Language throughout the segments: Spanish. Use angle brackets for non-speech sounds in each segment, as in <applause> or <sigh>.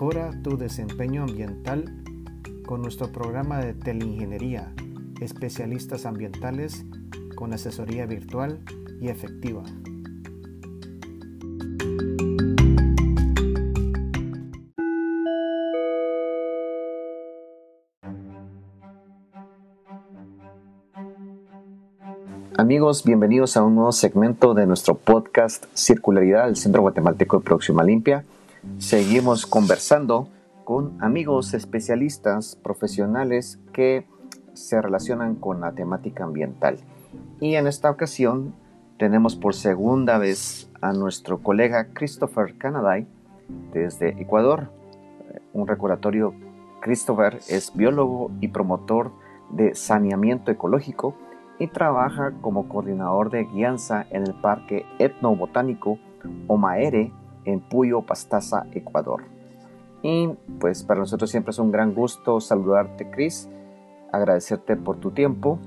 Mejora tu desempeño ambiental con nuestro programa de teleingeniería, especialistas ambientales con asesoría virtual y efectiva. Amigos, bienvenidos a un nuevo segmento de nuestro podcast Circularidad del Centro Guatemalteco de Próxima Limpia. Seguimos conversando con amigos especialistas profesionales que se relacionan con la temática ambiental. Y en esta ocasión tenemos por segunda vez a nuestro colega Christopher Canaday desde Ecuador. Un recordatorio, Christopher es biólogo y promotor de saneamiento ecológico y trabaja como coordinador de guianza en el Parque Etnobotánico Omaere en Puyo, Pastaza, Ecuador. Y pues para nosotros siempre es un gran gusto saludarte, Chris, agradecerte por tu tiempo.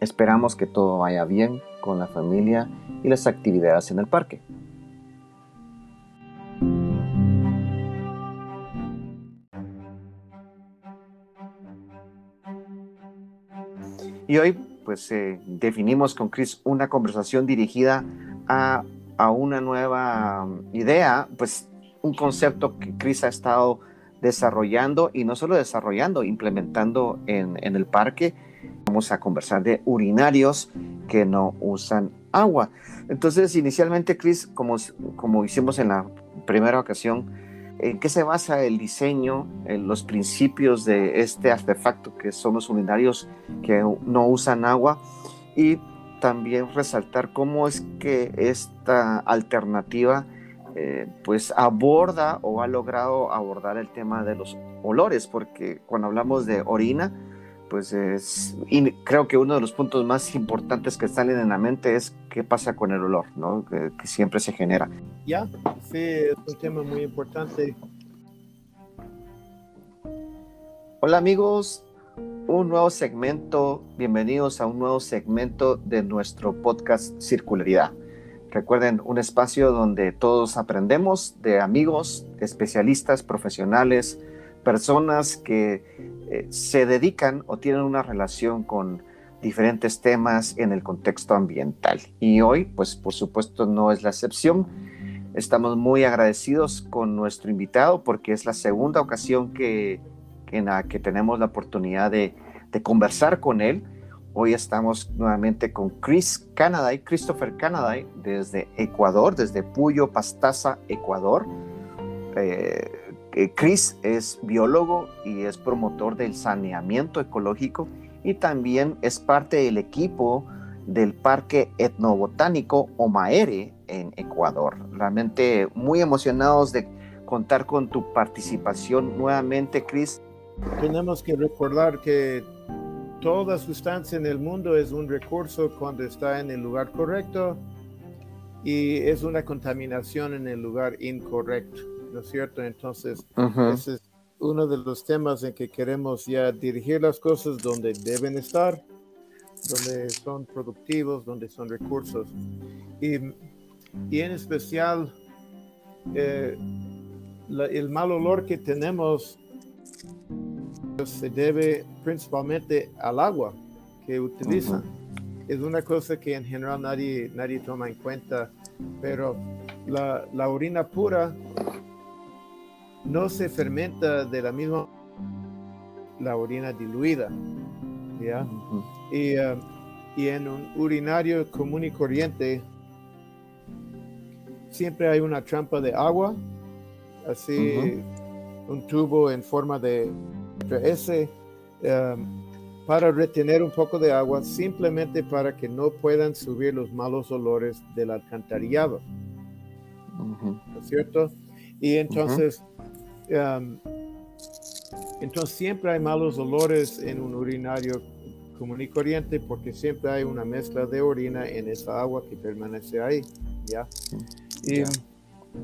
Esperamos que todo vaya bien con la familia y las actividades en el parque. Y hoy pues eh, definimos con Chris una conversación dirigida a a una nueva um, idea, pues un concepto que Chris ha estado desarrollando y no solo desarrollando, implementando en, el parque. Vamos a conversar de urinarios que no usan agua. Entonces, inicialmente, Chris, como, como hicimos en la primera ocasión, ¿en qué se basa el diseño, en los principios de este artefacto que son los urinarios que no usan agua? Y también resaltar cómo es que esta alternativa eh, pues aborda o ha logrado abordar el tema de los olores, porque cuando hablamos de orina, pues es, y creo que uno de los puntos más importantes que salen en la mente es qué pasa con el olor, ¿no? que, que siempre se genera. Ya, sí, es un tema muy importante. Hola amigos, un nuevo segmento, bienvenidos a un nuevo segmento de nuestro podcast Circularidad. Recuerden, un espacio donde todos aprendemos de amigos, especialistas, profesionales, personas que eh, se dedican o tienen una relación con diferentes temas en el contexto ambiental. Y hoy, pues por supuesto, no es la excepción. Estamos muy agradecidos con nuestro invitado porque es la segunda ocasión que en la que tenemos la oportunidad de, conversar con él. Hoy estamos nuevamente con Chris Canaday, Christopher Canaday, desde Ecuador, desde Puyo, Pastaza, Ecuador. Eh, eh, Chris es biólogo y es promotor del saneamiento ecológico y también es parte del equipo del Parque Etnobotánico Omaere en Ecuador. Realmente muy emocionados de contar con tu participación nuevamente, Chris tenemos que recordar que toda sustancia en el mundo es un recurso cuando está en el lugar correcto y es una contaminación en el lugar incorrecto, ¿no es cierto? Entonces, ese es uno de los temas en que queremos ya dirigir las cosas donde deben estar, donde son productivos, donde son recursos. Y, en especial, eh, el mal olor que tenemos se debe principalmente al agua que utilizan. Es una cosa que en general nadie, nadie toma en cuenta, pero la, la orina pura no se fermenta de la misma la orina diluida. ¿ya? y, uh, y, en un urinario común y corriente siempre hay una trampa de agua, así un tubo en forma de ese em, para retener un poco de agua simplemente para que no puedan subir los malos olores del alcantarillado. ¿No es cierto? Y entonces, em, entonces siempre hay malos olores en un urinario común y corriente porque siempre hay una mezcla de orina en esa agua que permanece ahí, ¿ya? Y,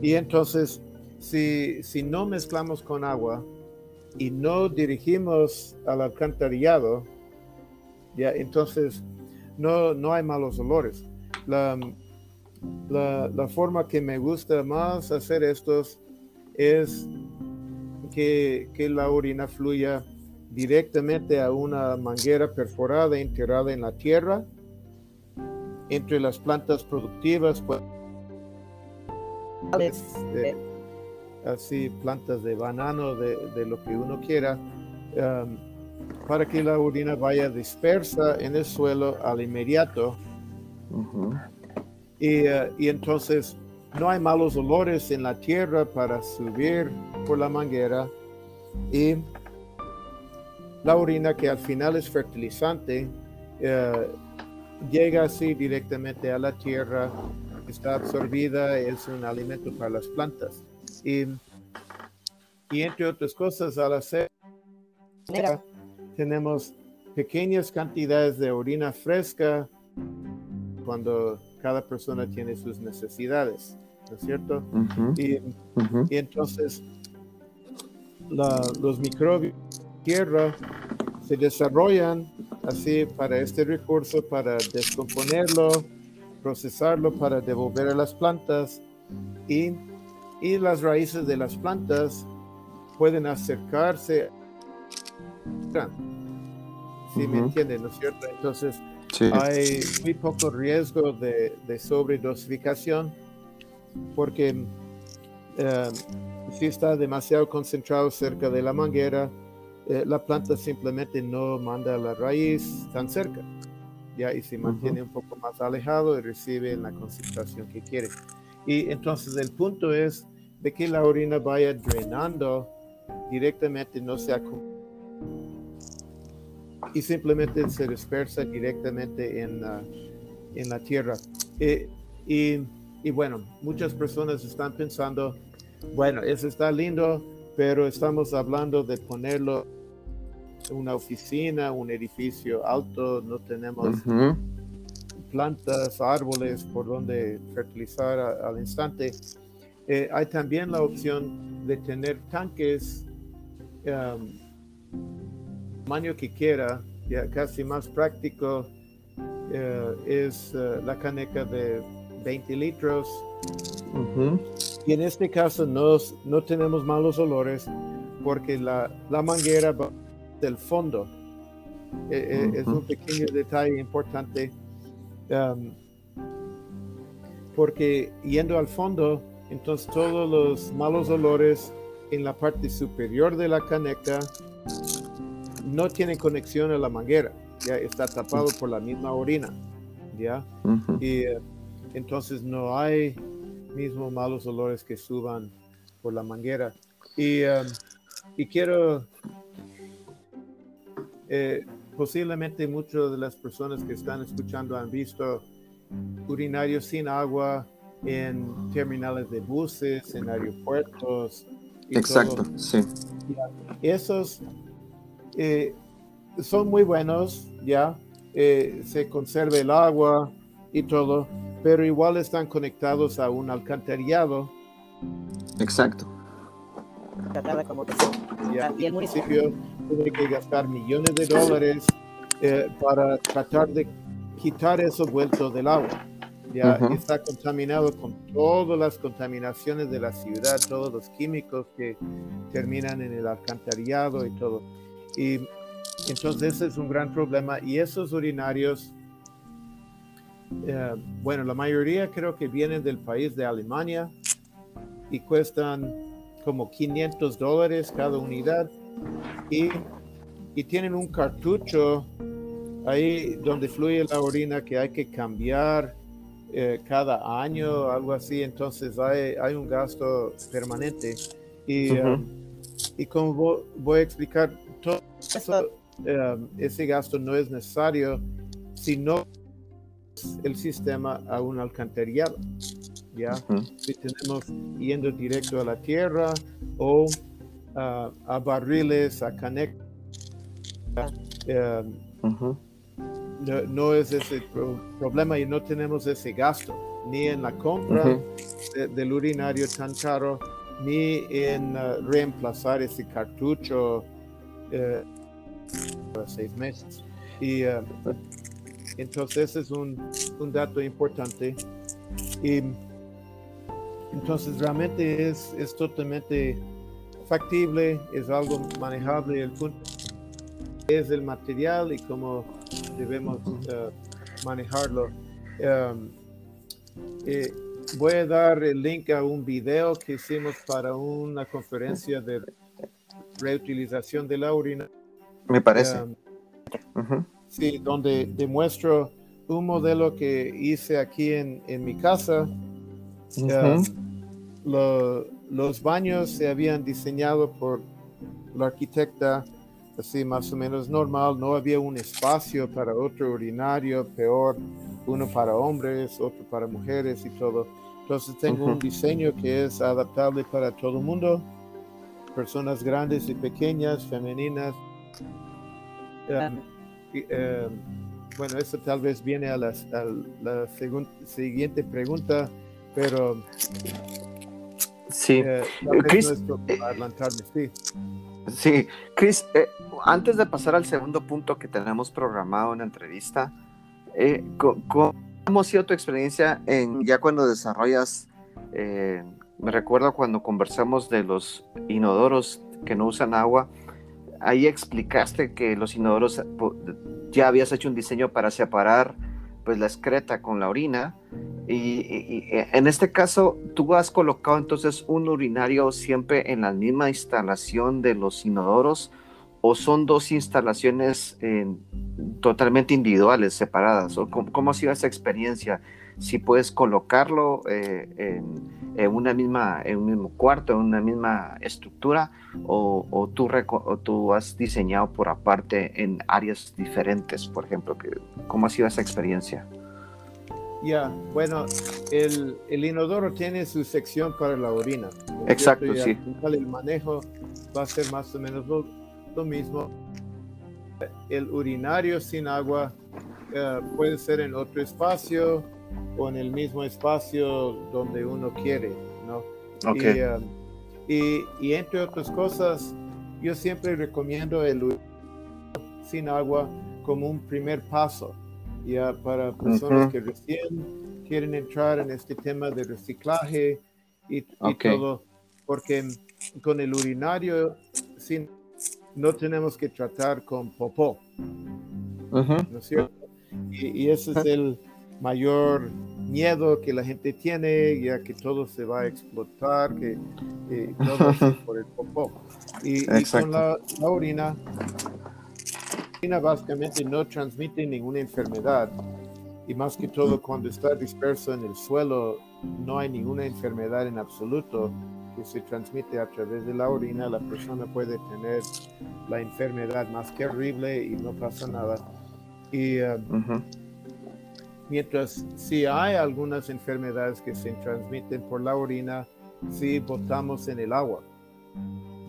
y entonces, si, si no mezclamos con agua, y no dirigimos al alcantarillado, ya entonces no, no hay malos olores. La, la, forma que me gusta más hacer estos es que, que la orina fluya directamente a una manguera perforada enterrada en la tierra entre las plantas productivas pues, este, así plantas de banano de, de lo que uno quiera um, para que la orina vaya dispersa en el suelo al inmediato y, uh, y entonces no hay malos olores en la tierra para subir por la manguera y la orina que al final es fertilizante uh, llega así directamente a la tierra, está absorbida, es un alimento para las plantas. Y, y entre otras cosas, al hacer tenemos pequeñas cantidades de orina fresca cuando cada persona tiene sus necesidades, ¿no es cierto? y, y, entonces los microbios de tierra se desarrollan así para este recurso, para descomponerlo, procesarlo, para devolver a las plantas y, y las raíces de las plantas pueden acercarse. Si me entienden, ¿no es cierto? Entonces, hay muy poco riesgo de, de sobredosificación porque eh, si está demasiado concentrado cerca de la manguera, eh, la planta simplemente no manda la raíz tan cerca, ya y se mantiene un poco más alejado y recibe la concentración que quiere. Y entonces el punto es de que la orina vaya drenando directamente, no se y simplemente se dispersa directamente en, en la tierra. Eh, y, y bueno, muchas personas están pensando, bueno, eso está lindo, pero estamos hablando de ponerlo en una oficina, un edificio alto, no tenemos plantas, árboles por donde fertilizar al instante. Eh, hay también la opción de tener tanques um, tamaño que quiera, ya casi más práctico eh, es eh, la caneca de 20 litros. Y en este caso no, no tenemos malos olores porque la, la manguera va del fondo. Eh, eh, es un pequeño detalle importante um, porque yendo al fondo, entonces todos los malos olores en la parte superior de la caneca no tienen conexión a la manguera, ya está tapado por la misma orina, ya. Y eh, entonces no hay mismo malos olores que suban por la manguera. Y, um, y quiero, eh, posiblemente muchas de las personas que están escuchando han visto urinarios sin agua en terminales de buses, en aeropuertos. Exacto, sí. Esos eh, son muy buenos, ya, eh, se conserva el agua y todo, pero igual están conectados a un alcantarillado. Exacto. Y el municipio tiene que gastar millones de dólares eh, para tratar de quitar eso vuelto del agua. Ya está contaminado con todas las contaminaciones de la ciudad, todos los químicos que terminan en el alcantarillado y todo. Y entonces ese es un gran problema. Y esos urinarios eh, bueno, la mayoría creo que vienen del país de Alemania y cuestan como 500 dólares cada unidad y, y, tienen un cartucho ahí donde fluye la orina que hay que cambiar eh, cada año, algo así, entonces hay, hay un gasto permanente y, um, y como voy, a explicar, todo eso, um, ese gasto no es necesario si no el sistema a un alcantarillado. ¿ya? Si tenemos yendo directo a la tierra o a barriles, a canecas, em, no, es ese problema y no tenemos ese gasto, ni en la compra del urinario tan caro, ni en uh, reemplazar ese cartucho para seis meses. Y uh, entonces, es un, un dato importante. Y entonces, realmente es, es totalmente factible, es algo manejable. El punto es el material y cómo debemos uh, manejarlo. Um, eh, voy a dar el link a un video que hicimos para una conferencia de reutilización de la orina. Me parece. Um, sí, donde demuestro un modelo que hice aquí en, en mi casa. Um, los baños se habían diseñado por la arquitecta así más o menos normal, no había un espacio para otro urinario, peor, uno para hombres, otro para mujeres y todo. Entonces tengo un diseño que es adaptable para todo el mundo, personas grandes y pequeñas, femeninas. Em, em, bueno, eso tal vez viene a la, la siguiente pregunta, pero Sí. Eh, Chris, eh, sí. Chris, eh, antes de pasar al segundo punto que tenemos programado en la entrevista, ¿cómo ha sido tu experiencia en ya cuando desarrollas? me recuerdo cuando conversamos de los inodoros que no usan agua, ahí explicaste que los inodoros ya habías hecho un diseño para separar pues la excreta con la orina y, en este caso, tú has colocado entonces un urinario siempre en la misma instalación de los inodoros o son dos instalaciones totalmente individuales, separadas? ¿O cómo, ha sido esa experiencia? Si puedes colocarlo eh, en, una misma, en un mismo cuarto, en una misma estructura, o, o, tú, o tú has diseñado por aparte en áreas diferentes, por ejemplo. ¿Cómo ha sido esa experiencia? Ya, bueno, el, el, inodoro tiene su sección para la orina. Exacto, sí. El manejo va a ser más o menos lo, mismo. El urinario sin agua eh, puede ser en otro espacio o en el mismo espacio donde uno quiere, ¿no? Okay. Y, eh, y, y, entre otras cosas, yo siempre recomiendo el urinario sin agua como un primer paso ya para personas que recién quieren entrar en este tema de reciclaje y, todo, porque con el urinario sin, no tenemos que tratar con popó, ¿no es cierto? Y, ese es el mayor miedo que la gente tiene, ya que todo se va a explotar, que, todo es <laughs> por el popó. Y, con la, la orina básicamente no transmite ninguna enfermedad y más que todo cuando está disperso en el suelo no hay ninguna enfermedad en absoluto que se transmite a través de la orina, la persona puede tener la enfermedad más que horrible y no pasa nada. Y um, mientras si hay algunas enfermedades que se transmiten por la orina, si botamos en el agua.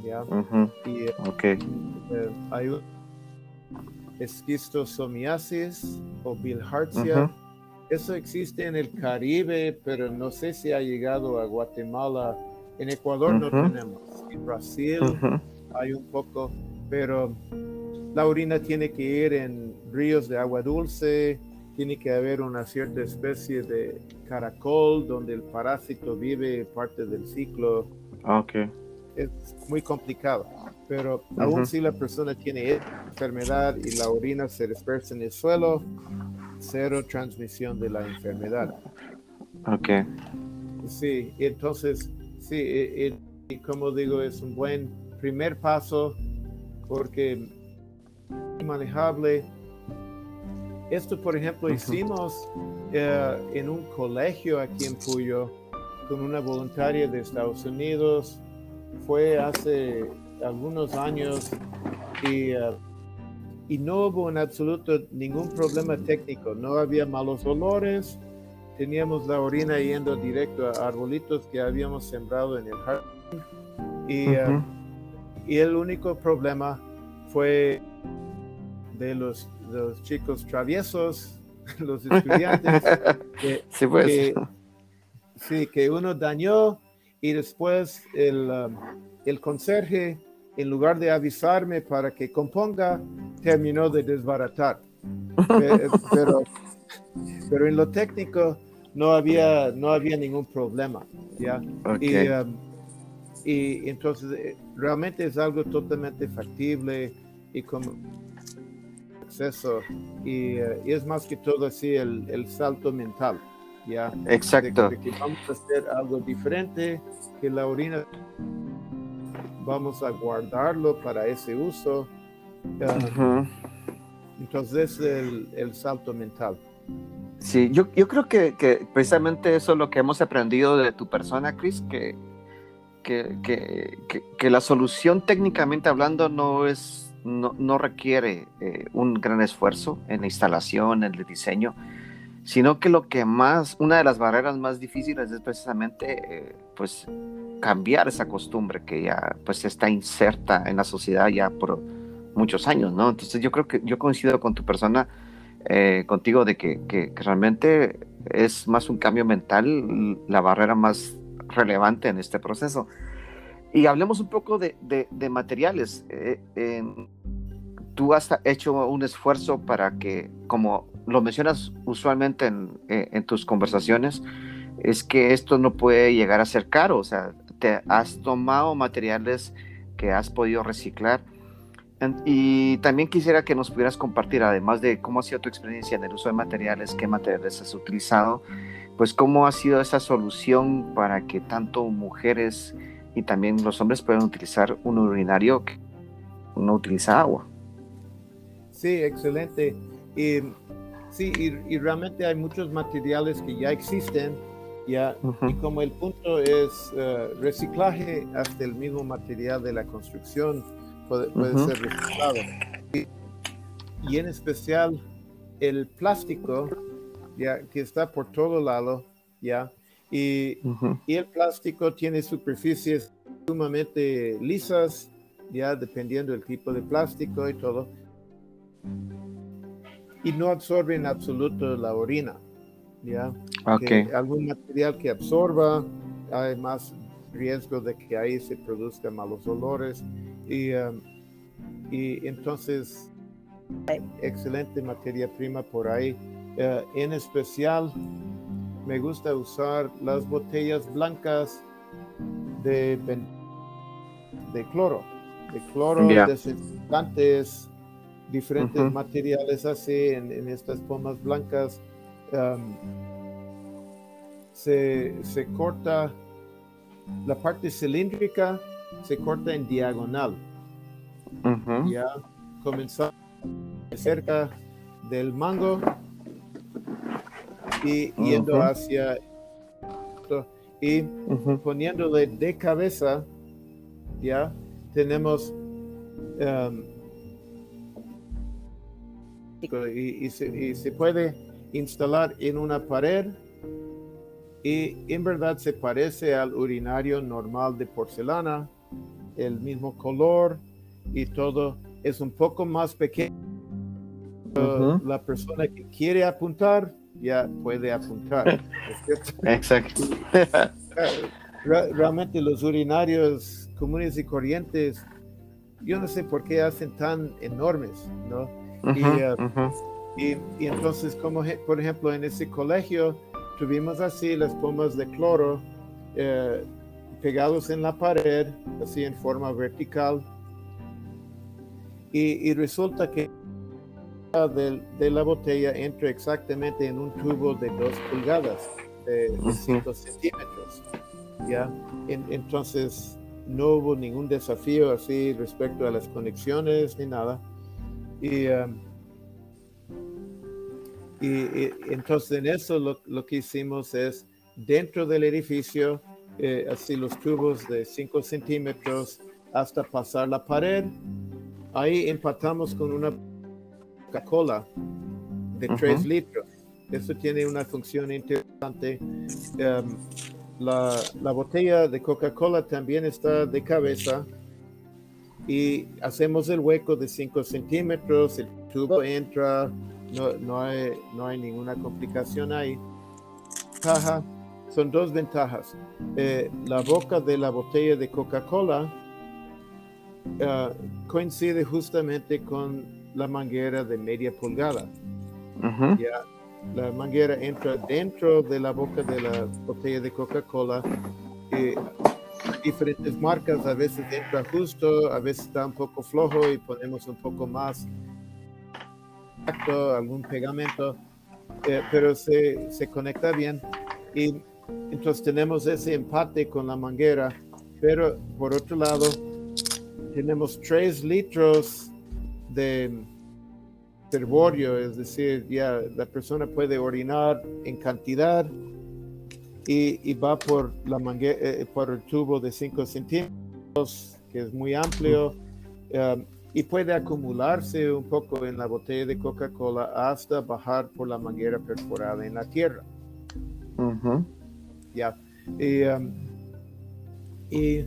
¿ya? y, okay. Eh, hay esquistosomiasis o bilhartia. Eso existe en el Caribe, pero no sé si ha llegado a Guatemala. En Ecuador no tenemos. En Brasil hay un poco, pero la orina tiene que ir en ríos de agua dulce, tiene que haber una cierta especie de caracol donde el parásito vive parte del ciclo. Okay. Es muy complicado pero aún si la persona tiene enfermedad y la orina se dispersa en el suelo, cero transmisión de la enfermedad. Ok. Sí, entonces, sí, y, e, e, como digo, es un buen primer paso porque manejable. Esto, por ejemplo, hicimos eh, en un colegio aquí en Puyo con una voluntaria de Estados Unidos. Fue hace algunos años y, uh, y no hubo en absoluto ningún problema técnico, no había malos olores, teníamos la orina yendo directo a arbolitos que habíamos sembrado en el jardín. Y, uh, y el único problema fue de los, los chicos traviesos, <laughs> los estudiantes, <laughs> que, pues. que, sí, que uno dañó y después el, um, el conserje en lugar de avisarme para que componga, terminó de desbaratar. <laughs> pero, pero en lo técnico no había, no había ningún problema. ¿ya? Um, y entonces eh, realmente es algo totalmente factible y como acceso y, eh, y es más que todo así el, el salto mental. ¿ya? Exacto. De, que vamos a hacer algo diferente, que la orina vamos a guardarlo para ese uso. Uh, entonces el, el, salto mental. Sí, yo, yo creo que, que, precisamente eso es lo que hemos aprendido de tu persona, Chris, que, que, que, que la solución técnicamente hablando no es no, no requiere eh, un gran esfuerzo en la instalación, en el diseño, sino que lo que más, una de las barreras más difíciles es precisamente eh, pues cambiar esa costumbre que ya pues está inserta en la sociedad ya por muchos años, ¿no? Entonces yo creo que yo coincido con tu persona, eh, contigo, de que, que, realmente es más un cambio mental la barrera más relevante en este proceso. Y hablemos un poco de, de, materiales. Eh, tú has hecho un esfuerzo para que, como lo mencionas usualmente en, eh, en, tus conversaciones, es que esto no puede llegar a ser caro. O sea, te has tomado materiales que has podido reciclar. Y también quisiera que nos pudieras compartir, además de cómo ha sido tu experiencia en el uso de materiales, qué materiales has utilizado, pues cómo ha sido esa solución para que tanto mujeres y también los hombres pueden utilizar un urinario que no utiliza agua. Sí, excelente. Y, sí, y, realmente hay muchos materiales que ya existen, ya, y como el punto es eh, reciclaje, hasta el mismo material de la construcción puede, ser reciclado. Y, y, en especial el plástico, ya, que está por todo lado, ya, y, el plástico tiene superficies sumamente lisas, ya dependiendo del tipo de plástico y todo. Y no absorbe en absoluto la orina. ¿ya? algún material que absorba, hay más riesgo de que ahí se produzcan malos olores. Y, um, y entonces, excelente materia prima por ahí. Uh, en especial, me gusta usar las botellas blancas de, de cloro, de cloro, desinfectantes, diferentes materiales así en, estas pomas blancas. Um, se, se, corta la parte cilíndrica, se corta en diagonal. Ya comenzamos cerca del mango y yendo hacia y poniéndole de cabeza, ya tenemos um, y, se, puede instalar en una pared y en verdad se parece al urinario normal de porcelana, el mismo color y todo es un poco más pequeño. La persona que quiere apuntar ya puede apuntar. <laughs> Exacto. <laughs> Realmente los urinarios comunes y corrientes, yo no sé por qué hacen tan enormes, ¿no? Uh y, y, entonces, como por ejemplo en ese colegio, tuvimos así las pomas de cloro eh, pegados en la pared, así en forma vertical. Y, y resulta que de, la botella entra exactamente en un tubo de dos pulgadas, de, 5 centímetros. ¿ya? entonces no hubo ningún desafío así respecto a las conexiones ni nada. Y, um, y, entonces en eso lo, que hicimos es dentro del edificio, eh, así los tubos de 5 centímetros hasta pasar la pared. Ahí empatamos con una Coca-Cola de 3 litros. Eso tiene una función interesante. Em, la, la, botella de Coca-Cola también está de cabeza y hacemos el hueco de 5 centímetros, el tubo entra, no, no, hay, no hay ninguna complicación ahí. Son dos ventajas. Eh, la boca de la botella de Coca-Cola eh, coincide justamente con la manguera de media pulgada. ya, la manguera entra dentro de la boca de la botella de Coca-Cola y diferentes marcas, a veces entra justo, a veces está un poco flojo y ponemos un poco más algún pegamento, eh, pero se, se conecta bien. Y entonces tenemos ese empate con la manguera, pero por otro lado tenemos 3 litros de servorio, es decir, ya la persona puede orinar en cantidad y, va por la manguera, eh, por el tubo de 5 centímetros, que es muy amplio, um, y puede acumularse un poco en la botella de Coca-Cola hasta bajar por la manguera perforada en la tierra. Ya. Um, y,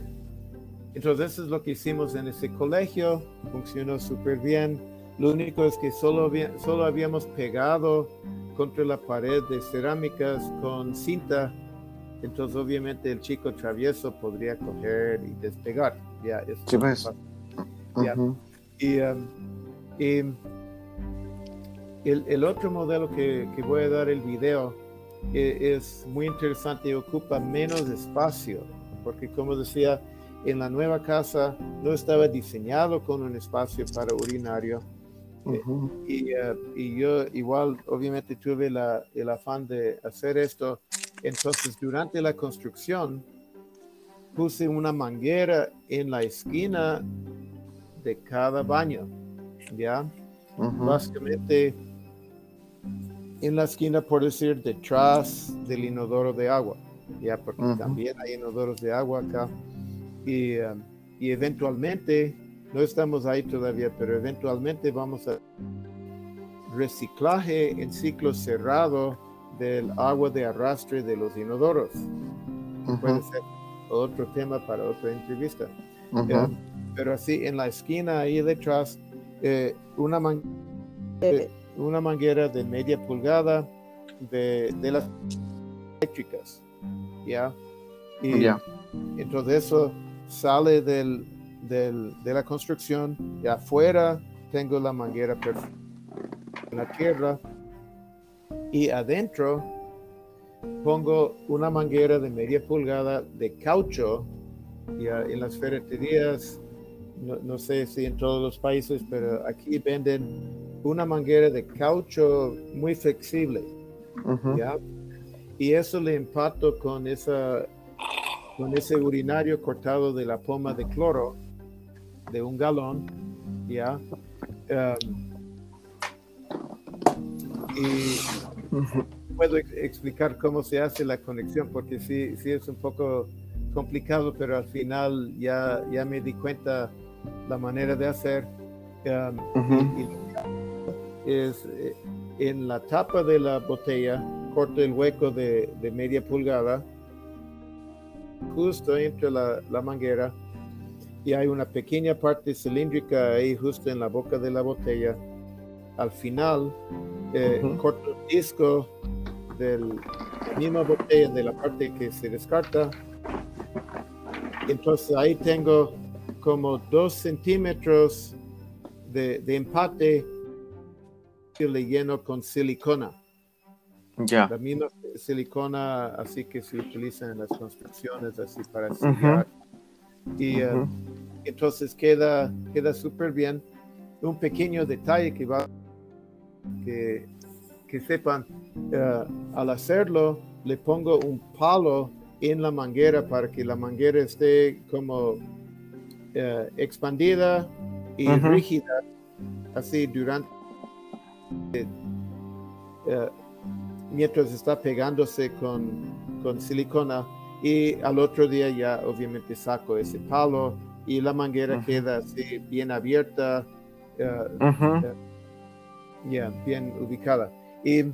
entonces eso es lo que hicimos en ese colegio, funcionó súper bien. Lo único es que solo, solo habíamos pegado contra la pared de cerámicas con cinta entonces, obviamente, el chico travieso podría coger y despegar. Ya, sí, pues. Y, um, el, otro modelo que, voy a dar el video e, es, muy interesante y ocupa menos espacio, porque como decía, en la nueva casa no estaba diseñado con un espacio para urinario. Eh, y, uh, y, yo igual, obviamente, tuve la, el afán de hacer esto entonces, durante la construcción, puse una manguera en la esquina de cada baño, ¿ya? Básicamente en la esquina, por decir, detrás del inodoro de agua, ¿ya? Porque también hay inodoros de agua acá. Y, um, y eventualmente, no estamos ahí todavía, pero eventualmente vamos a reciclaje en ciclo cerrado del agua de arrastre de los inodoros. Puede ser otro tema para otra entrevista. Eh, pero así en la esquina ahí detrás, eh, una, eh, una manguera de media pulgada de, las eléctricas. ¿Ya? Y entonces eso sale del, del, de la construcción y afuera tengo la manguera perfecta en la tierra y adentro pongo una manguera de media pulgada de caucho. Ya en las ferreterías, no, sé si en todos los países, pero aquí venden una manguera de caucho muy flexible. Y eso le empato con, esa, con ese urinario cortado de la poma de cloro de un galón. ¿ya? Um, y puedo explicar cómo se hace la conexión porque sí, sí es un poco complicado, pero al final ya, ya me di cuenta la manera de hacer. Um, es eh, en la tapa de la botella, corto el hueco de, de media pulgada, justo entre la, la, manguera, y hay una pequeña parte cilíndrica ahí justo en la boca de la botella. Al final, eh, corto el disco de la misma botella de la parte que se descarta. Entonces ahí tengo como dos centímetros de, empate que le lleno con silicona. Ya. La misma silicona así que se utiliza en las construcciones, así para sellar. Y eh, entonces queda, queda súper bien. Un pequeño detalle que va que, que sepan, eh, al hacerlo, le pongo un palo en la manguera para que la manguera esté como eh, expandida y rígida, así durante, eh, mientras está pegándose con, con silicona. Y al otro día ya obviamente saco ese palo y la manguera queda así bien abierta ya bien ubicada. Y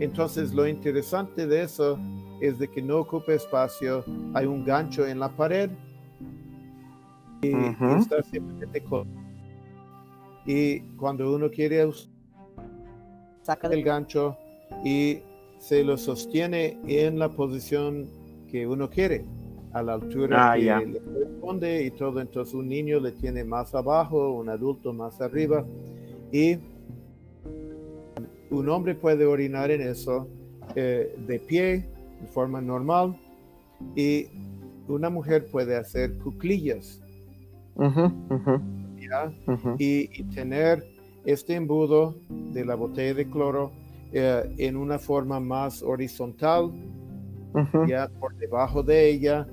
entonces lo interesante de eso es de que no ocupa espacio, hay un gancho en la pared y, está simplemente y cuando uno quiere saca el gancho y se lo sostiene en la posición que uno quiere a la altura ah, que le corresponde y todo. Entonces un niño le tiene más abajo un adulto más arriba y un hombre puede orinar en eso eh, de pie, de forma normal, y una mujer puede hacer cuclillas Y, tener este embudo de la botella de cloro eh, en una forma más horizontal, ya por debajo de ella,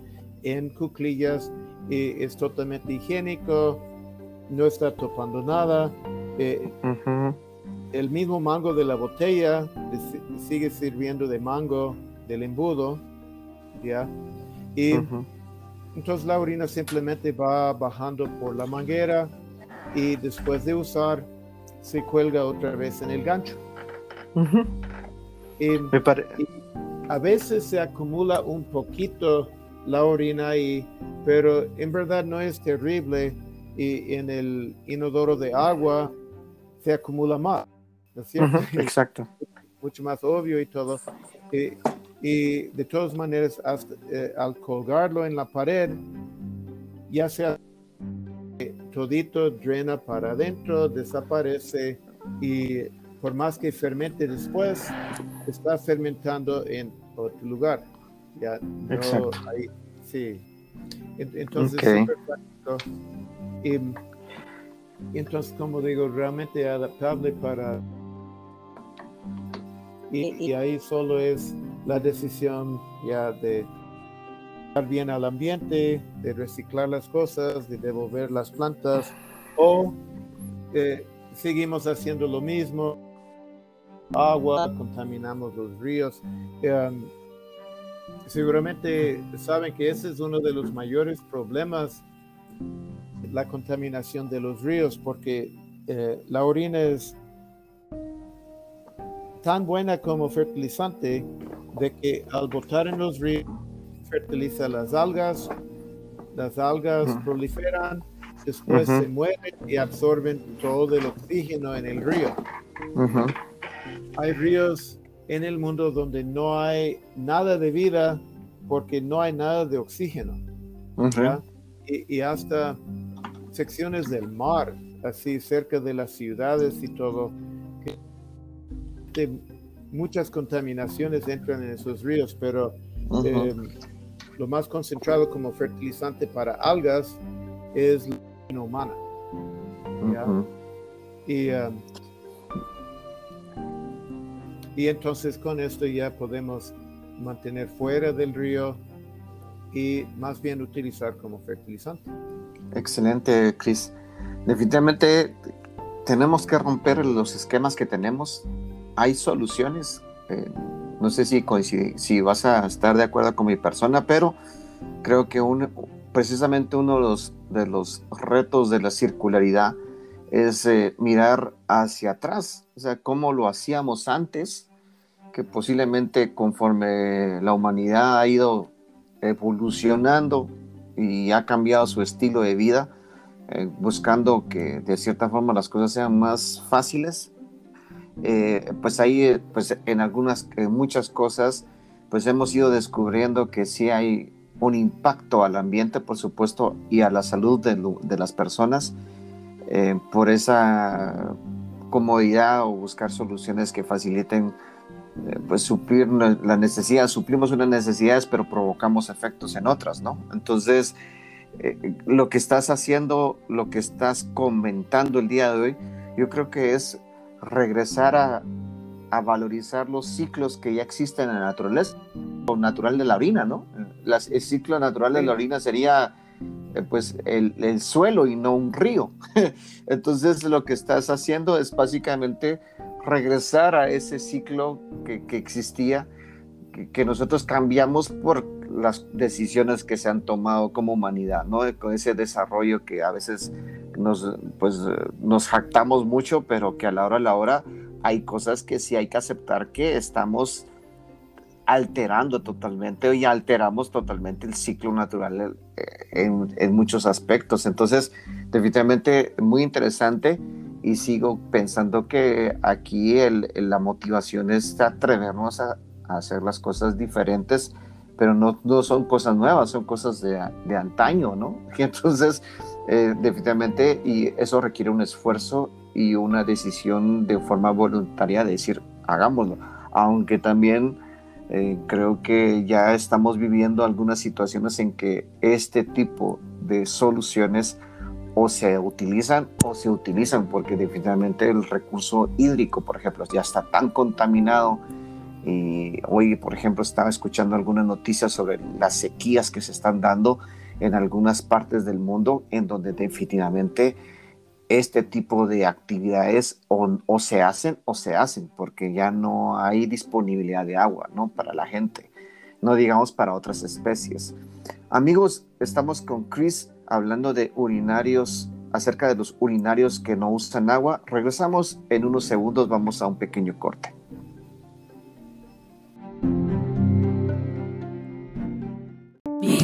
en cuclillas, y es totalmente higiénico, no está topando nada. Eh, el mismo mango de la botella sigue sirviendo de mango del embudo, ¿ya? Y entonces la orina simplemente va bajando por la manguera y después de usar se cuelga otra vez en el gancho. y, a veces se acumula un poquito la orina ahí, pero en verdad no es terrible y en el inodoro de agua se acumula más, ¿no es cierto? <laughs> exacto. Mucho más obvio y todo. Y, de todas maneras, eh, al colgarlo en la pared, ya sea todito drena para adentro, desaparece y por más que fermente después, está fermentando en otro lugar. Ya no sí. Entonces, y, entonces, como digo, realmente adaptable para... Y, ahí solo es la decisión ya de estar bien al ambiente, de reciclar las cosas, de devolver las plantas, o eh, seguimos haciendo lo mismo, agua, contaminamos los ríos. Em, seguramente saben que ese es uno de los mayores problemas la contaminación de los ríos porque eh, la orina es tan buena como fertilizante de que al botar en los ríos fertiliza las algas, las algas proliferan, después se mueren y absorben todo el oxígeno en el río. Hay ríos en el mundo donde no hay nada de vida porque no hay nada de oxígeno. y, hasta secciones del mar, así cerca de las ciudades y todo, que muchas contaminaciones entran en esos ríos, pero eh, lo más concentrado como fertilizante para algas es la humana. y, um, y entonces con esto ya podemos mantener fuera del río y más bien utilizar como fertilizante. Excelente, Chris. Definitivamente tenemos que romper los esquemas que tenemos. Hay soluciones. Eh, no sé si, si vas a estar de acuerdo con mi persona, pero creo que precisamente uno de los, de los retos de la circularidad es eh, mirar hacia atrás, o sea, cómo lo hacíamos antes, que posiblemente conforme la humanidad ha ido evolucionando y ha cambiado su estilo de vida, eh, buscando que de cierta forma las cosas sean más fáciles. Eh, pues ahí, eh, pues en algunas, muchas cosas, pues hemos ido descubriendo que sí hay un impacto al ambiente, por supuesto, y a la salud de, las personas por esa comodidad o buscar soluciones que faciliten eh, pues suplir la necesidad, suplimos unas necesidades, pero provocamos efectos en otras, ¿no? Entonces, eh, lo que estás haciendo, lo que estás comentando el día de hoy, yo creo que es regresar a, a valorizar los ciclos que ya existen en la naturaleza, o natural de la orina, ¿no? el ciclo natural de la orina sería eh, pues el, el, suelo y no un río. <laughs> Entonces lo que estás haciendo es básicamente regresar a ese ciclo que, existía, que, nosotros cambiamos por las decisiones que se han tomado como humanidad, ¿no? Con ese desarrollo que a veces nos, pues, nos jactamos mucho, pero que a la hora a la hora hay cosas que sí hay que aceptar que estamos alterando totalmente y alteramos totalmente el ciclo natural eh, en, en muchos aspectos. Entonces, definitivamente muy interesante y sigo pensando que aquí el, la motivación es atrevernos a, hacer las cosas diferentes, pero no, no, son cosas nuevas, son cosas de, de antaño, ¿no? <laughs> Y entonces, eh, definitivamente, y eso requiere un esfuerzo y una decisión de forma voluntaria de decir, hagámoslo, aunque también Eh, creo que ya estamos viviendo algunas situaciones en que este tipo de soluciones o se utilizan o se utilizan porque definitivamente el recurso hídrico, por ejemplo, ya está tan contaminado. Y hoy, por ejemplo, estaba escuchando algunas noticias sobre las sequías que se están dando en algunas partes del mundo en donde definitivamente este tipo de actividades o, se hacen o se hacen porque ya no hay disponibilidad de agua, ¿no? Para la gente, no digamos para otras especies. Amigos, estamos con Chris hablando de urinarios, acerca de los urinarios que no usan agua. Regresamos en unos segundos, vamos a un pequeño corte.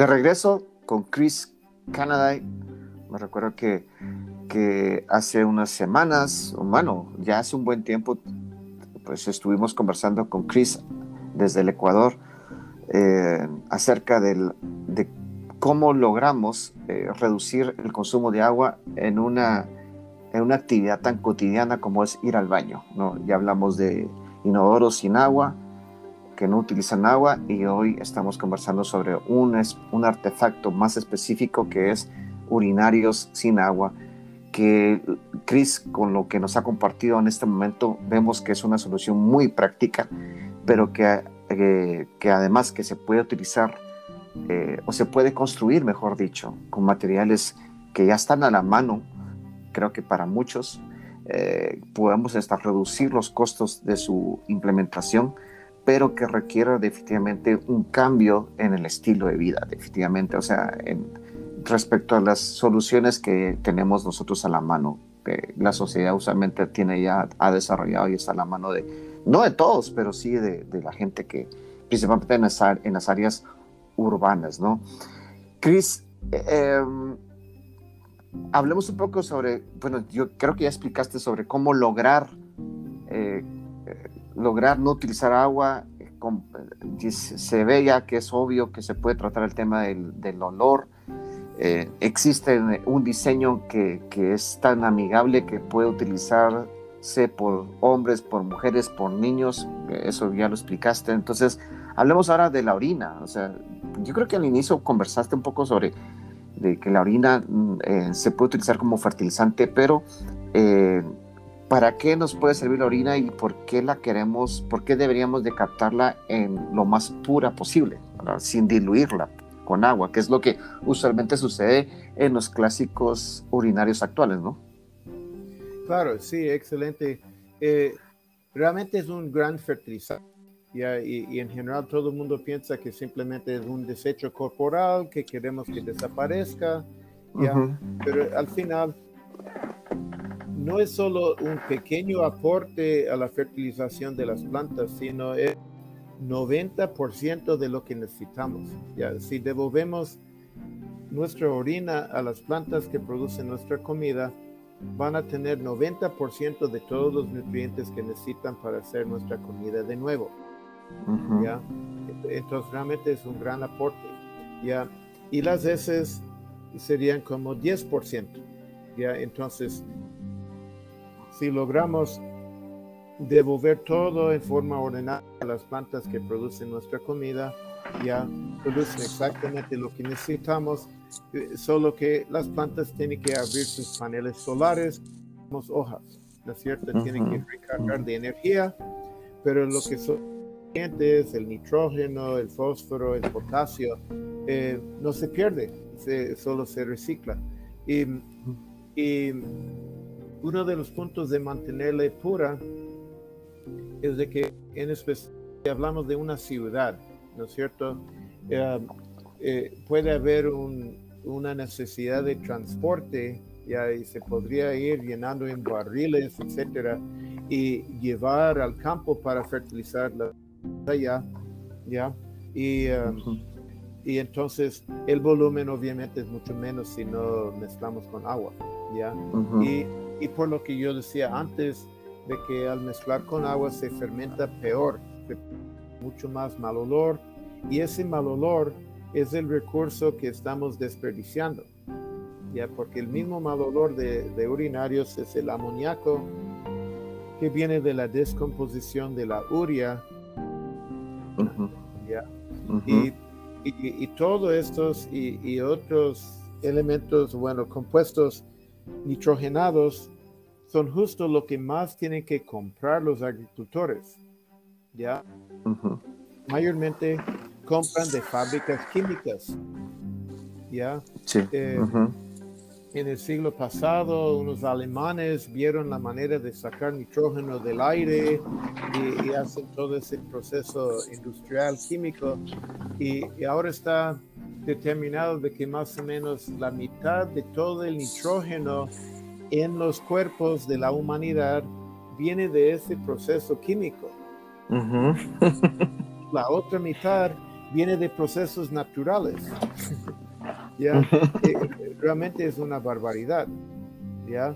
De regreso con Chris Canada. Me recuerdo que hace unas semanas, bueno, ya hace un buen tiempo, pues estuvimos conversando con Chris desde el Ecuador eh, acerca de cómo logramos eh, reducir el consumo de agua en una, en una actividad tan cotidiana como es ir al baño. ¿no? Ya hablamos de inodoros sin agua, que no utilizan agua, y hoy estamos conversando sobre un, un artefacto más específico que es urinarios sin agua que Chris, con lo que nos ha compartido en este momento, vemos que es una solución muy práctica, pero que, eh, que además que se puede utilizar eh, o se puede construir, mejor dicho, con materiales que ya están a la mano, creo que para muchos eh, podemos hasta reducir los costos de su implementación, pero que requiere definitivamente un cambio en el estilo de vida, definitivamente, o sea, en, respecto a las soluciones que tenemos nosotros a la mano, que la sociedad usualmente tiene ya, ha desarrollado y está a la mano de, no de todos, pero sí de, la gente que, principalmente en las, en las áreas urbanas, ¿no? Chris, em, hablemos un poco sobre, bueno, yo creo que ya explicaste sobre cómo lograr, eh, lograr no utilizar agua. se ve ya que es obvio que se puede tratar el tema del, olor, eh, existe un diseño que, es tan amigable que puede utilizarse por hombres, por mujeres, por niños, eso ya lo explicaste. Entonces, hablemos ahora de la orina. O sea, yo creo que al inicio conversaste un poco sobre de que la orina mm, eh, se puede utilizar como fertilizante, pero eh, ¿para qué nos puede servir la orina y por qué la queremos, por qué deberíamos de captarla en lo más pura posible, sin diluirla? con agua, que es lo que usualmente sucede en los clásicos urinarios actuales, ¿no? Claro, sí, excelente. Eh, realmente es un gran fertilizante. Y, en general todo el mundo piensa que simplemente es un desecho corporal que queremos que desaparezca, pero al final no es solo un pequeño aporte a la fertilización de las plantas, sino es 90% de lo que necesitamos. Ya, si devolvemos nuestra orina a las plantas que producen nuestra comida, van a tener 90% de todos los nutrientes que necesitan para hacer nuestra comida de nuevo. ¿ya? Entonces realmente es un gran aporte. ¿ya? Y las heces serían como 10%. ¿ya? Entonces, si logramos devolver todo en forma ordenada a las plantas que producen nuestra comida. Ya producen exactamente lo que necesitamos, eh, solo que las plantas tienen que abrir sus paneles solares, hojas, ¿no es cierto? Tienen que recargar de energía, pero lo que son el nitrógeno, el fósforo, el potasio, eh, no se pierde, solo se recicla. Y, y uno de los puntos de mantenerla pura es de que en especial hablamos de una ciudad, ¿no es cierto? Eh, eh, puede haber un- una necesidad de transporte, ya, y se podría ir llenando en barriles, etcétera, y llevar al campo para fertilizar la allá, ya, y, um, y entonces el volumen obviamente es mucho menos si no mezclamos con agua, ya. Ujú. Y, y por lo que yo decía antes, de que al mezclar con agua se fermenta peor, mucho más mal olor, y ese mal olor es el recurso que estamos desperdiciando, ya porque el mismo mal olor de, de urinarios es el amoníaco que viene de la descomposición de la urea, ya, y, y, y todos estos y, y otros elementos, bueno, compuestos nitrogenados son justo lo que más tienen que comprar los agricultores. Ya, mayormente compran de fábricas químicas. Ya, Sí. Eh, en el siglo pasado unos alemanes vieron la manera de sacar nitrógeno del aire y, y hacen todo ese proceso industrial químico y, y ahora está determinado de que más o menos la mitad de todo el nitrógeno en los cuerpos de la humanidad viene de ese proceso químico. Ujú. <laughs> La otra mitad viene de procesos naturales. <laughs> ¿Ya? Realmente es una barbaridad. ¿Ya?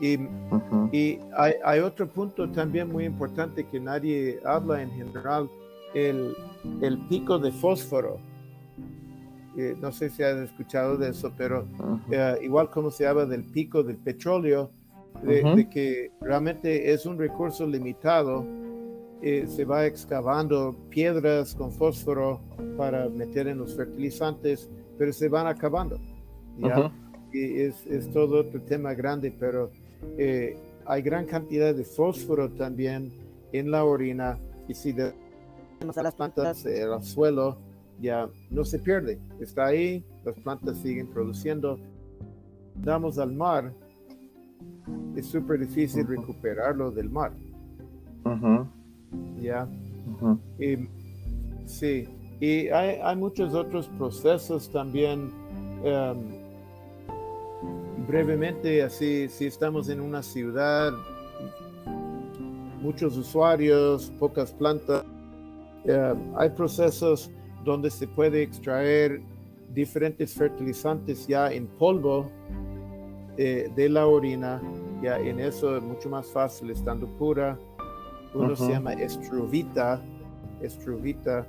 Y Ujú. y hay, hay otro punto también muy importante que nadie habla en general, el, el pico de fósforo. Eh, no sé si has escuchado de eso, pero eh, igual como se habla del pico del petróleo, de, de que realmente es un recurso limitado, eh, se va excavando piedras con fósforo para meter en los fertilizantes, pero se van acabando. ¿ya? Ujú. y es, es todo otro tema grande, pero eh, hay gran cantidad de fósforo también en la orina y si le damos a las plantas al suelo, ya no se pierde, está ahí, las plantas siguen produciendo. Damos al mar, es súper difícil recuperarlo del mar. ¿ya? Y, sí, y hay, hay muchos otros procesos también. em, brevemente, así, si estamos en una ciudad, muchos usuarios, pocas plantas, em, hay procesos donde se puede extraer diferentes fertilizantes ya en polvo eh, de la orina, ya en eso es mucho más fácil estando pura. Uno se Ujú. llama estruvita, estruvita.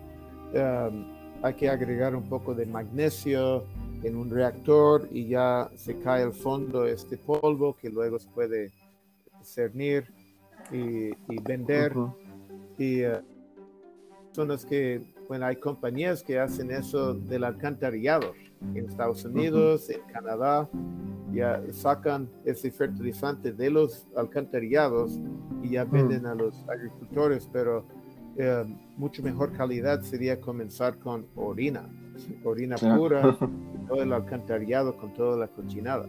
um, hay que agregar un poco de magnesio en un reactor y ya se cae al fondo este polvo que luego se puede cernir y, y vender. Y eh, son las que, bueno, hay compañías que hacen eso del alcantarillado en Estados Unidos, en Canadá, ya sacan ese fertilizante de los alcantarillados y ya venden a los agricultores, pero eh, mucho mejor calidad sería comenzar con orina, orina pura, <laughs> todo el alcantarillado con toda la cochinada.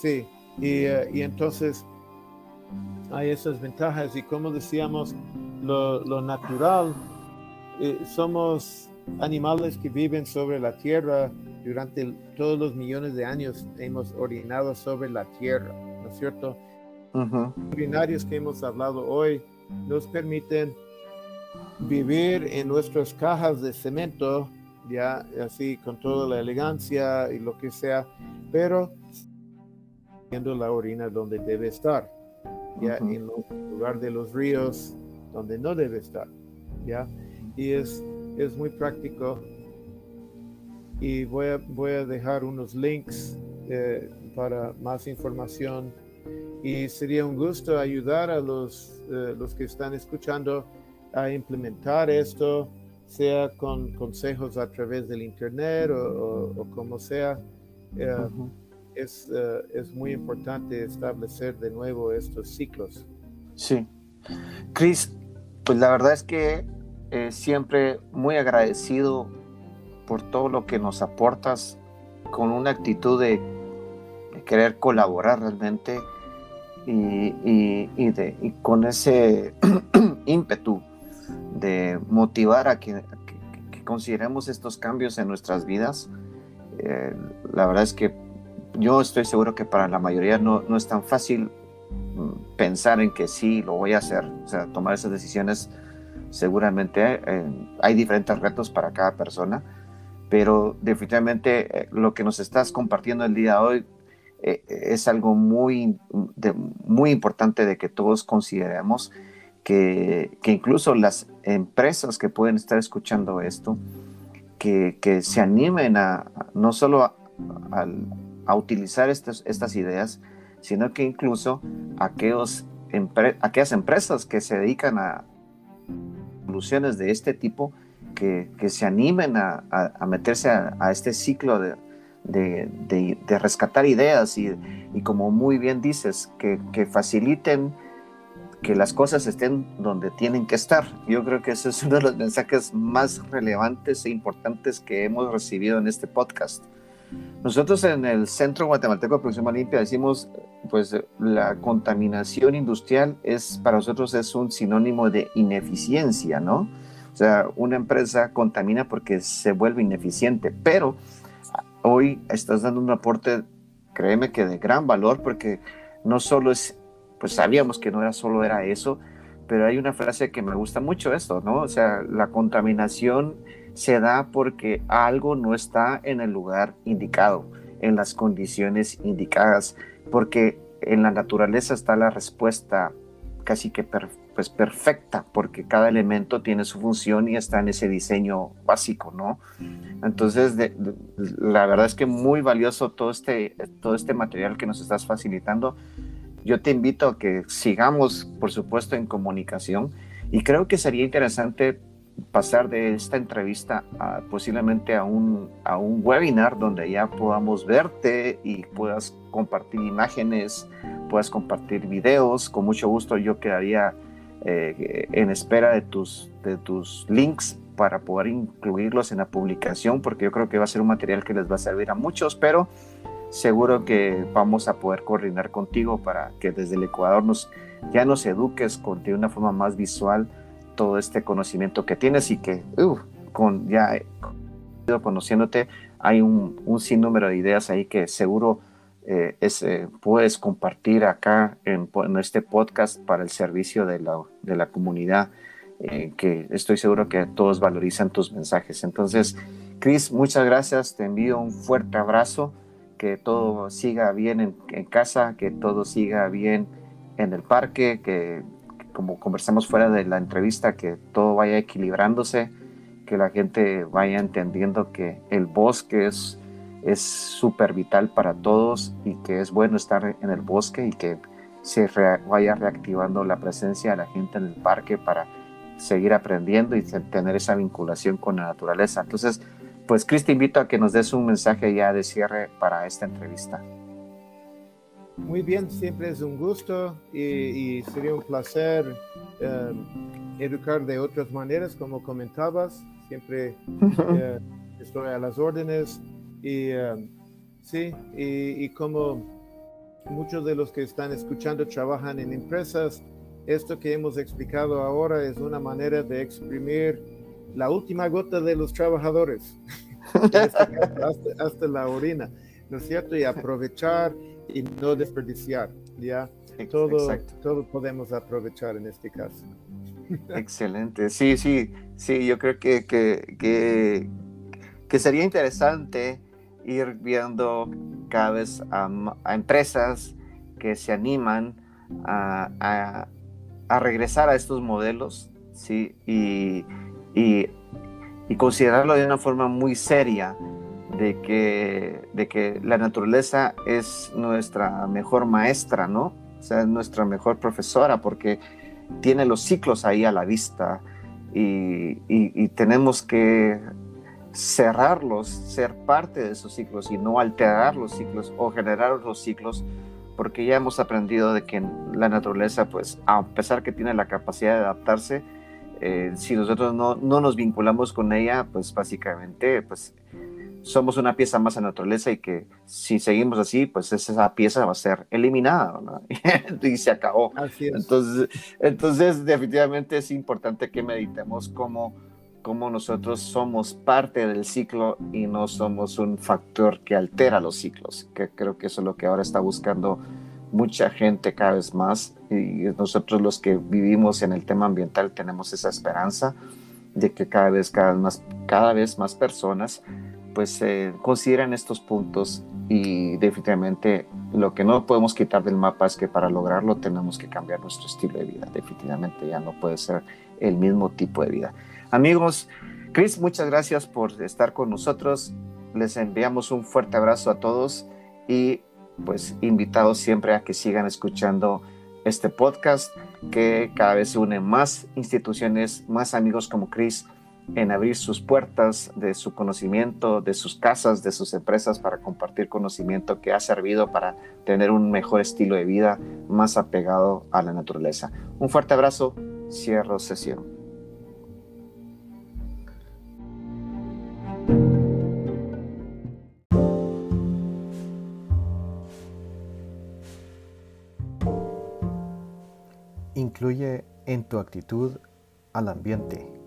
Sí, y, eh, y entonces hay esas ventajas y como decíamos, lo, lo natural, eh, somos animales que viven sobre la tierra durante todos los millones de años hemos orinado sobre la tierra, ¿no es cierto? Ujú. urinarios que hemos hablado hoy nos permiten vivir en nuestras cajas de cemento, ya así con toda la elegancia y lo que sea, pero viendo la orina donde debe estar, ya en lo- en lugar de los ríos donde no debe estar, ya y es es muy práctico y voy a, voy a dejar unos links eh, para más información y sería un gusto ayudar a los, eh, los que están escuchando a implementar esto, sea con consejos a través del internet o, o- o como sea. Eh, Ujú. es, es muy importante establecer de nuevo estos ciclos. Sí. Chris, pues la verdad es que eh, siempre muy agradecido por todo lo que nos aportas con una actitud de, querer colaborar realmente y, y- y de, con ese <clears throat> ímpetu de motivar a que- consideremos estos cambios en nuestras vidas. Eh, la verdad es que yo estoy seguro que para la mayoría no, no es tan fácil mm, pensar en que sí, lo voy a hacer, o sea, tomar esas decisiones. Seguramente eh, hay diferentes retos para cada persona, pero definitivamente eh, lo que nos estás compartiendo el día de hoy eh, es algo muy, muy importante de que todos consideremos que, que incluso las empresas que pueden estar escuchando esto, que, que se animen a no solo a, utilizar estas, estas ideas, sino que incluso aquellos aquellas empresas que se dedican a soluciones de este tipo, que, que se animen a, a- meterse a, este ciclo de, de- de- de rescatar ideas y, y como muy bien dices, que, que faciliten que las cosas estén donde tienen que estar. Yo creo que ese es uno de los mensajes más relevantes e importantes que hemos recibido en este podcast. Nosotros en el Centro Guatemalteco de Producción Limpia decimos, pues la contaminación industrial es para nosotros es un sinónimo de ineficiencia, ¿no? O sea, una empresa contamina porque se vuelve ineficiente, pero hoy estás dando un aporte, créeme que de gran valor, porque no solo es, pues sabíamos que no era solo era eso, pero hay una frase que me gusta mucho esto, ¿no? O sea, la contaminación se da porque algo no está en el lugar indicado, en las condiciones indicadas, porque en la naturaleza está la respuesta casi que per- pues perfecta, porque cada elemento tiene su función y está en ese diseño básico, ¿no? Entonces, la verdad es que muy valioso todo este, todo este material que nos estás facilitando. Yo te invito a que sigamos, por supuesto, en comunicación y creo que sería interesante pasar de esta entrevista a, posiblemente a un, a un webinar donde ya podamos verte y puedas compartir imágenes, puedas compartir videos. Con mucho gusto yo quedaría eh, en espera de tus, de tus links para poder incluirlos en la publicación, porque yo creo que va a ser un material que les va a servir a muchos, pero seguro que vamos a poder coordinar contigo para que desde el Ecuador nos, ya nos eduques con, de una forma más visual todo este conocimiento que tienes y que uh, con ya conociéndote hay un, un sinnúmero de ideas ahí que seguro eh, es, eh, puedes compartir acá en, este podcast para el servicio de la, de la comunidad eh, que estoy seguro que todos valorizan tus mensajes. Entonces, Chris, muchas gracias, te envío un fuerte abrazo, que todo siga bien en, en casa, que todo siga bien en el parque, que, que como conversamos fuera de la entrevista, que todo vaya equilibrándose, que la gente vaya entendiendo que el bosque es es súper vital para todos y que es bueno estar en el bosque y que se vaya reactivando la presencia de la gente en el parque para seguir aprendiendo y te- tener esa vinculación con la naturaleza. Entonces, pues Chris, te invito a que nos des un mensaje ya de cierre para esta entrevista. Muy bien, siempre es un gusto y, y sería un placer eh, educar de otras maneras, como comentabas. Siempre <laughs> eh, estoy a las órdenes y eh, sí, y, y como muchos de los que están escuchando trabajan en empresas, esto que hemos explicado ahora es una manera de exprimir la última gota de los trabajadores, <laughs> este hasta, hasta la orina, ¿no es cierto? Y aprovechar y no desperdiciar, ¿ya? Todo, Exacto. todo podemos aprovechar en este caso. <laughs> Excelente. Sí, sí, sí, yo creo que, que, que, que sería interesante ir viendo cada vez a empresas que se animan a, a- a regresar a estos modelos, ¿sí? Y, y, y considerarlo de una forma muy seria, de que, de que la naturaleza es nuestra mejor maestra, ¿no? O sea, es nuestra mejor profesora, porque tiene los ciclos ahí a la vista y, y- tenemos que cerrarlos, ser parte de esos ciclos y no alterar los ciclos o generar los ciclos, porque ya hemos aprendido de que la naturaleza, pues a pesar que tiene la capacidad de adaptarse, eh, si nosotros no, no nos vinculamos con ella, pues básicamente, pues somos una pieza más a la naturaleza y que si seguimos así, pues esa pieza va a ser eliminada ¿no? <laughs> y se acabó. Así es. Entonces, entonces, definitivamente es importante que meditemos cómo, cómo nosotros somos parte del ciclo y no somos un factor que altera los ciclos, que creo que eso es lo que ahora está buscando mucha gente cada vez más y nosotros los que vivimos en el tema ambiental tenemos esa esperanza de que cada vez, cada vez más, cada vez más personas pues eh, consideran estos puntos y definitivamente lo que no podemos quitar del mapa es que para lograrlo tenemos que cambiar nuestro estilo de vida. Definitivamente ya no puede ser el mismo tipo de vida. Amigos, Chris, muchas gracias por estar con nosotros. Les enviamos un fuerte abrazo a todos y pues invitados siempre a que sigan escuchando este podcast que cada vez se unen más instituciones, más amigos como Chris en abrir sus puertas de su conocimiento, de sus casas, de sus empresas para compartir conocimiento que ha servido para tener un mejor estilo de vida más apegado a la naturaleza. Un fuerte abrazo, cierro sesión. Incluye en tu actitud al ambiente